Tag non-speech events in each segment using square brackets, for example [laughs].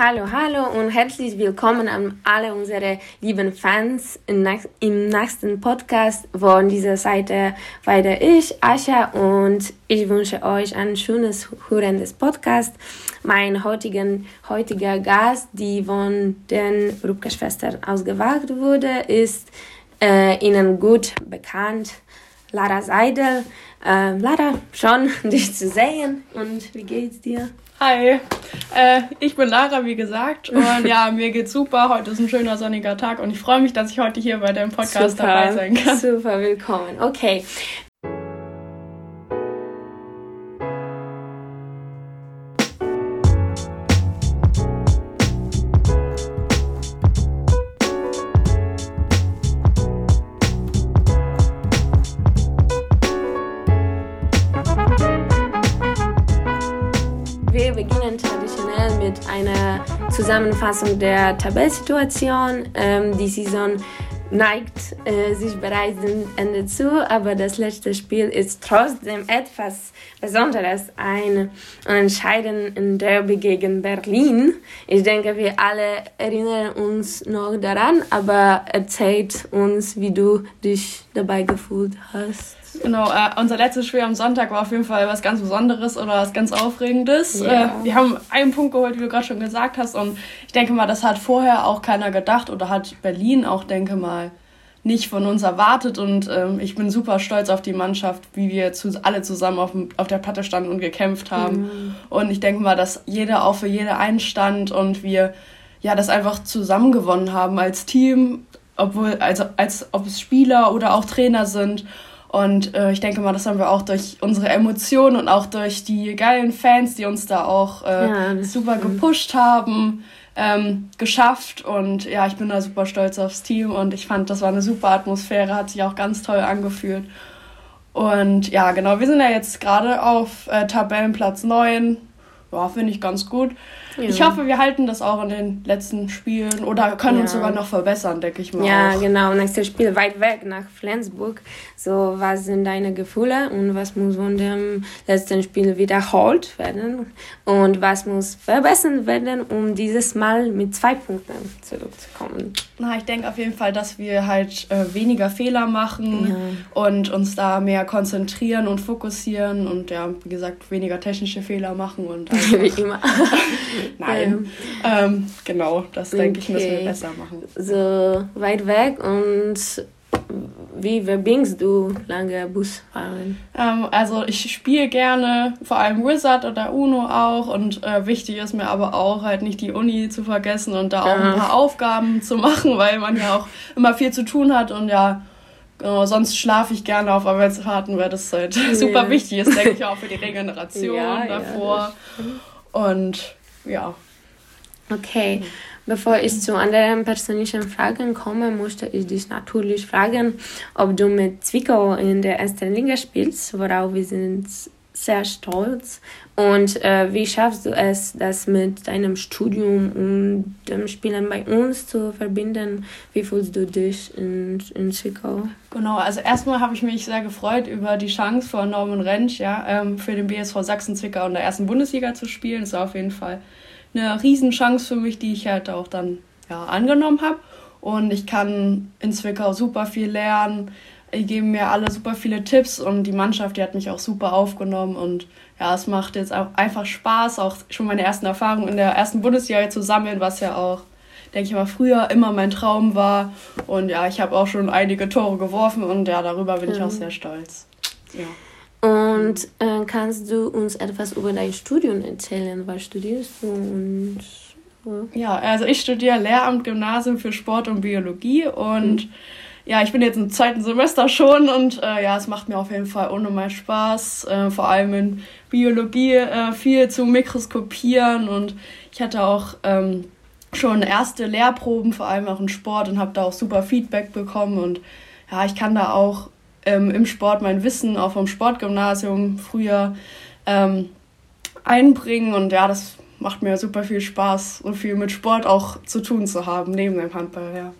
Hallo, hallo und herzlich willkommen an alle unsere lieben Fans im nächsten Podcast von dieser Seite weiter ich, Ascha, und ich wünsche euch ein schönes, hörendes Podcast. Mein heutigen, heutiger Gast, die von den Rupke-Schwestern ausgewagt wurde, ist äh, Ihnen gut bekannt, Lara Seidel. Äh, Lara, schon [laughs] dich zu sehen und wie geht's dir? Hi, äh, ich bin Lara, wie gesagt. Und ja, [laughs] mir geht's super. Heute ist ein schöner sonniger Tag und ich freue mich, dass ich heute hier bei dem Podcast super, dabei sein kann. Super, willkommen. Okay. Zusammenfassung der Tabellsituation. Ähm, die Saison neigt äh, sich bereits dem Ende zu, aber das letzte Spiel ist trotzdem etwas Besonderes, ein entscheidender Derby gegen Berlin. Ich denke, wir alle erinnern uns noch daran, aber erzählt uns, wie du dich dabei gefühlt hast. Genau, äh, unser letztes Spiel am Sonntag war auf jeden Fall was ganz Besonderes oder was ganz Aufregendes. Ja. Äh, wir haben einen Punkt geholt, wie du gerade schon gesagt hast. Und ich denke mal, das hat vorher auch keiner gedacht oder hat Berlin auch, denke mal, nicht von uns erwartet. Und ähm, ich bin super stolz auf die Mannschaft, wie wir zu, alle zusammen auf, auf der Platte standen und gekämpft haben. Mhm. Und ich denke mal, dass jeder auch für jede einstand und wir ja das einfach zusammen gewonnen haben als Team, obwohl also als ob es Spieler oder auch Trainer sind. Und äh, ich denke mal, das haben wir auch durch unsere Emotionen und auch durch die geilen Fans, die uns da auch äh, ja, super gepusht haben, ähm, geschafft. Und ja, ich bin da super stolz aufs Team und ich fand, das war eine super Atmosphäre, hat sich auch ganz toll angefühlt. Und ja, genau, wir sind ja jetzt gerade auf äh, Tabellenplatz 9. Ja, finde ich ganz gut. Ja. Ich hoffe, wir halten das auch in den letzten Spielen oder können ja. uns sogar noch verbessern, denke ich mal. Ja, auch. genau. Nächstes Spiel weit weg nach Flensburg. So, was sind deine Gefühle und was muss von dem letzten Spiel wiederholt werden und was muss verbessert werden, um dieses Mal mit zwei Punkten zurückzukommen? Na, ich denke auf jeden Fall, dass wir halt äh, weniger Fehler machen ja. und uns da mehr konzentrieren und fokussieren und ja, wie gesagt, weniger technische Fehler machen und [laughs] wie immer. [laughs] [laughs] Nein. Ähm, ähm, genau, das denke okay. ich, müssen wir besser machen. So weit weg und wie verbringst du lange Busfahren? Ähm, also ich spiele gerne, vor allem Wizard oder Uno auch und äh, wichtig ist mir aber auch halt nicht die Uni zu vergessen und da auch ja. ein paar Aufgaben zu machen, weil man ja auch immer viel zu tun hat und ja, Genau, sonst schlafe ich gerne auf Arbeitsfahrten, weil das halt [laughs] ja. super wichtig ist, denke ich auch für die Regeneration [laughs] ja, davor. Ja, und ja. Okay, bevor ich zu anderen persönlichen Fragen komme, möchte ich dich natürlich fragen, ob du mit Zwickau in der ersten Liga spielst, worauf wir sind sehr stolz. Und äh, wie schaffst du es, das mit deinem Studium und dem Spielen bei uns zu verbinden? Wie fühlst du dich in, in Zwickau? Genau, also erstmal habe ich mich sehr gefreut über die Chance von Norman Rentsch, ja, ähm, für den BSV Sachsen-Zwickau in der ersten Bundesliga zu spielen. Das war auf jeden Fall eine Riesenchance für mich, die ich halt auch dann ja, angenommen habe. Und ich kann in Zwickau super viel lernen. Die geben mir alle super viele Tipps und die Mannschaft, die hat mich auch super aufgenommen und ja, es macht jetzt auch einfach Spaß, auch schon meine ersten Erfahrungen in der ersten Bundesliga zu sammeln, was ja auch, denke ich mal, früher immer mein Traum war. Und ja, ich habe auch schon einige Tore geworfen und ja, darüber bin mhm. ich auch mhm. sehr stolz. Ja. Und äh, kannst du uns etwas über dein Studium erzählen? Was studierst du? Und? Ja, also ich studiere Lehramt Gymnasium für Sport und Biologie und mhm. Ja, ich bin jetzt im zweiten Semester schon und äh, ja, es macht mir auf jeden Fall unnormal Spaß, äh, vor allem in Biologie äh, viel zu mikroskopieren und ich hatte auch ähm, schon erste Lehrproben, vor allem auch in Sport und habe da auch super Feedback bekommen und ja, ich kann da auch ähm, im Sport mein Wissen auch vom Sportgymnasium früher ähm, einbringen. Und ja, das macht mir super viel Spaß und viel mit Sport auch zu tun zu haben, neben dem Handball, ja.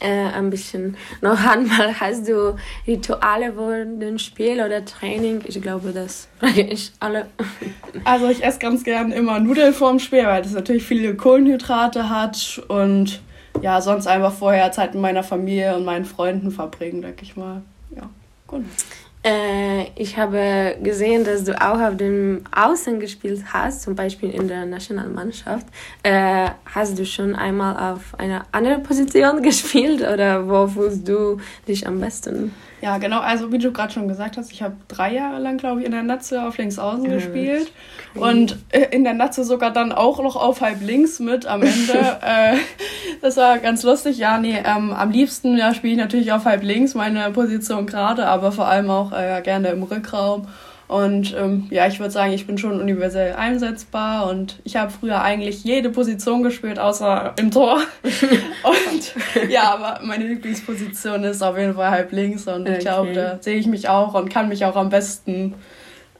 Äh, ein bisschen noch [laughs] einmal, hast du Rituale vor dem Spiel oder Training? Ich glaube, das frage ich alle. [laughs] Also ich esse ganz gern immer Nudeln vorm Spiel, weil das natürlich viele Kohlenhydrate hat und ja, sonst einfach vorher Zeit mit meiner Familie und meinen Freunden verbringen, denke ich mal. Ja, gut. Äh, ich habe gesehen, dass du auch auf dem Außen gespielt hast, zum Beispiel in der Nationalmannschaft. Äh, hast du schon einmal auf einer anderen Position [laughs] gespielt oder wo fühlst du dich am besten? Ja, genau. Also wie du gerade schon gesagt hast, ich habe drei Jahre lang, glaube ich, in der Natze auf links außen mhm. gespielt und äh, in der Natze sogar dann auch noch auf halb links mit am Ende. [laughs] äh, das war ganz lustig. Ja, nee, ähm, am liebsten ja, spiele ich natürlich auf halb links meine Position gerade, aber vor allem auch äh, gerne im Rückraum. Und ähm, ja, ich würde sagen, ich bin schon universell einsetzbar und ich habe früher eigentlich jede Position gespielt, außer im Tor. [laughs] und ja, aber meine Lieblingsposition ist auf jeden Fall halb links und okay. ich glaube, da sehe ich mich auch und kann mich auch am besten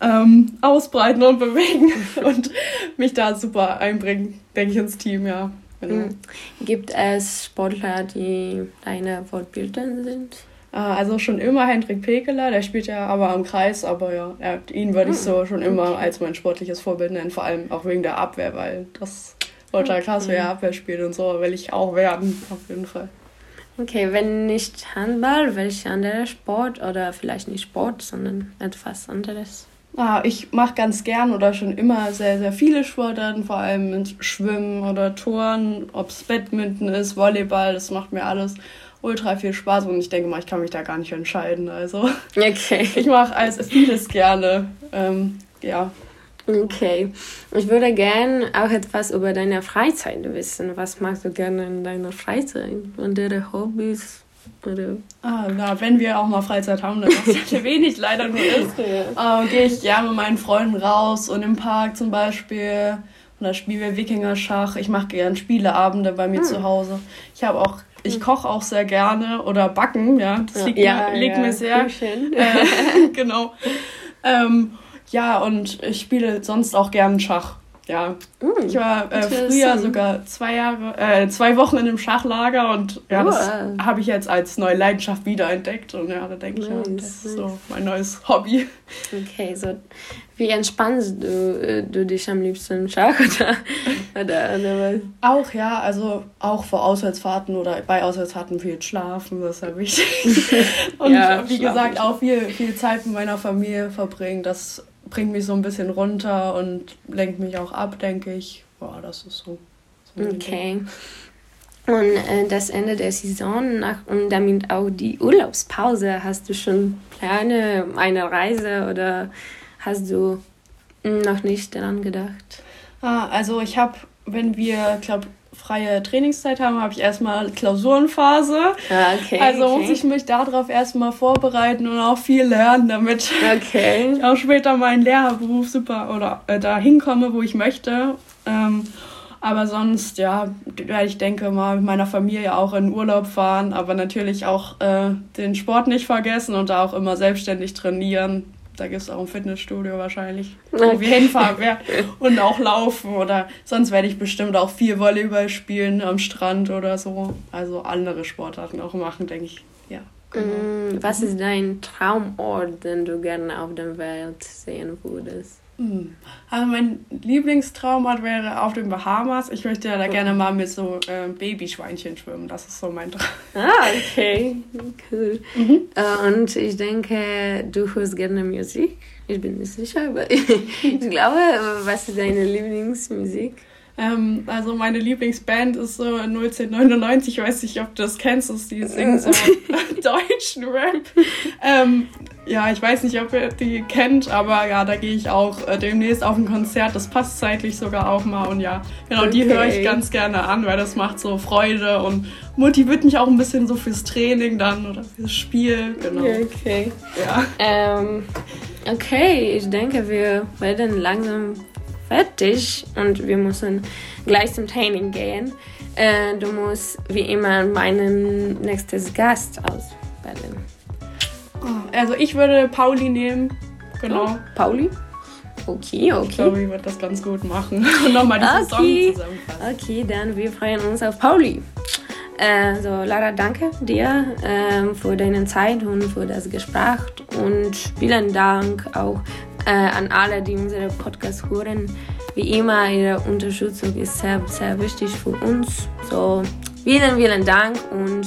ähm, ausbreiten und bewegen [laughs] und mich da super einbringen, denke ich, ins Team, ja. Genau. Hm. Gibt es Sportler, die deine Vorbilder sind? Ah, also schon immer Hendrik Pekeler, der spielt ja aber am Kreis, aber ja, ihn würde ich hm, so schon immer als mein sportliches Vorbild nennen, vor allem auch wegen der Abwehr, weil das ultra krass, wer Abwehr spielt und so, will ich auch werden, auf jeden Fall. Okay, wenn nicht Handball, welcher andere Sport oder vielleicht nicht Sport, sondern etwas anderes? Ah, ich mache ganz gern oder schon immer sehr, sehr viele Sportarten, vor allem mit Schwimmen oder Touren, ob es Badminton ist, Volleyball, das macht mir alles ultra viel Spaß und ich denke mal, ich kann mich da gar nicht entscheiden. Also okay. ich mache alles vieles gerne. Ähm, ja. Okay. Ich würde gerne auch etwas über deine Freizeit wissen. Was magst du gerne in deiner Freizeit? Und deine Hobbys? Oder? Ah, na, wenn wir auch mal Freizeit haben, dann was [laughs] ja wenig leider nur ist, äh, gehe ich gerne mit meinen Freunden raus und im Park zum Beispiel. Und da spielen wir Wikinger-Schach. Ich mache gerne Spieleabende bei mir hm. zu Hause. Ich habe auch ich hm. koche auch sehr gerne oder backen, ja. Das liegt, ja, mir, liegt ja, mir sehr. Äh, [laughs] genau. Ähm, ja, und ich spiele sonst auch gern Schach. Ja. Mm, ich war äh, früher sogar zwei Jahre, äh, zwei Wochen in einem Schachlager und ja, das uh. habe ich jetzt als neue Leidenschaft wiederentdeckt. Und ja, da denke nice, ich, ja, das ist so mein neues Hobby. Okay, so wie entspannst du, äh, du dich am liebsten im Schach [laughs] oder, oder, oder was? Auch ja, also auch vor Auswärtsfahrten oder bei Auswärtsfahrten viel schlafen, das ist ja wichtig. [laughs] und ja, wie gesagt, auch viel, viel Zeit mit meiner Familie verbringen, das bringt mich so ein bisschen runter und lenkt mich auch ab, denke ich. Boah, das ist so. so okay. Und äh, das Ende der Saison nach, und damit auch die Urlaubspause, hast du schon Pläne, eine Reise oder hast du noch nicht daran gedacht? Ah, also ich habe, wenn wir, glaube freie Trainingszeit haben, habe ich erstmal Klausurenphase. Ah, okay, also okay. muss ich mich darauf erstmal vorbereiten und auch viel lernen, damit okay. [laughs] ich auch später meinen Lehrerberuf super oder äh, da hinkomme, wo ich möchte. Ähm, aber sonst, ja, werde ich denke mal mit meiner Familie auch in Urlaub fahren, aber natürlich auch äh, den Sport nicht vergessen und da auch immer selbstständig trainieren. Da gibt es auch ein Fitnessstudio wahrscheinlich, wo wir hinfahren werden und auch laufen. Oder sonst werde ich bestimmt auch viel Volleyball spielen am Strand oder so. Also andere Sportarten auch machen, denke ich. Ja. Genau. Mm, was ist dein Traumort, den du gerne auf der Welt sehen würdest? Hm. Also mein Lieblingstraumort wäre auf den Bahamas. Ich möchte da gerne mal mit so äh, Babyschweinchen schwimmen. Das ist so mein Traum. Ah, okay. Cool. Mhm. Und ich denke, du hörst gerne Musik. Ich bin nicht sicher, aber [laughs] ich glaube, was ist deine Lieblingsmusik? Ähm, also meine Lieblingsband ist so 1999, ich weiß nicht, ob du das kennst, ist die singen so [laughs] deutschen Rap. Ähm, ja, ich weiß nicht, ob ihr die kennt, aber ja, da gehe ich auch äh, demnächst auf ein Konzert. Das passt zeitlich sogar auch mal und ja, genau, okay. die höre ich ganz gerne an, weil das macht so Freude und motiviert mich auch ein bisschen so fürs Training dann oder fürs Spiel. Genau. Okay. Ja. Ähm, okay, ich denke, wir werden langsam fertig und wir müssen gleich zum Training gehen. Äh, du musst wie immer meinen nächsten Gast auswählen. Oh, also ich würde Pauli nehmen. Genau. Oh, Pauli? Okay, okay. Ich glaube, ich würde das ganz gut machen. Und nochmal die okay. Saison zusammenfassen. Okay, dann wir freuen uns auf Pauli. Äh, so, Lara, danke dir äh, für deine Zeit und für das Gespräch und vielen Dank auch äh, an alle, die unseren Podcast hören. Wie immer, Ihre Unterstützung ist sehr, sehr wichtig für uns. So, vielen, vielen Dank und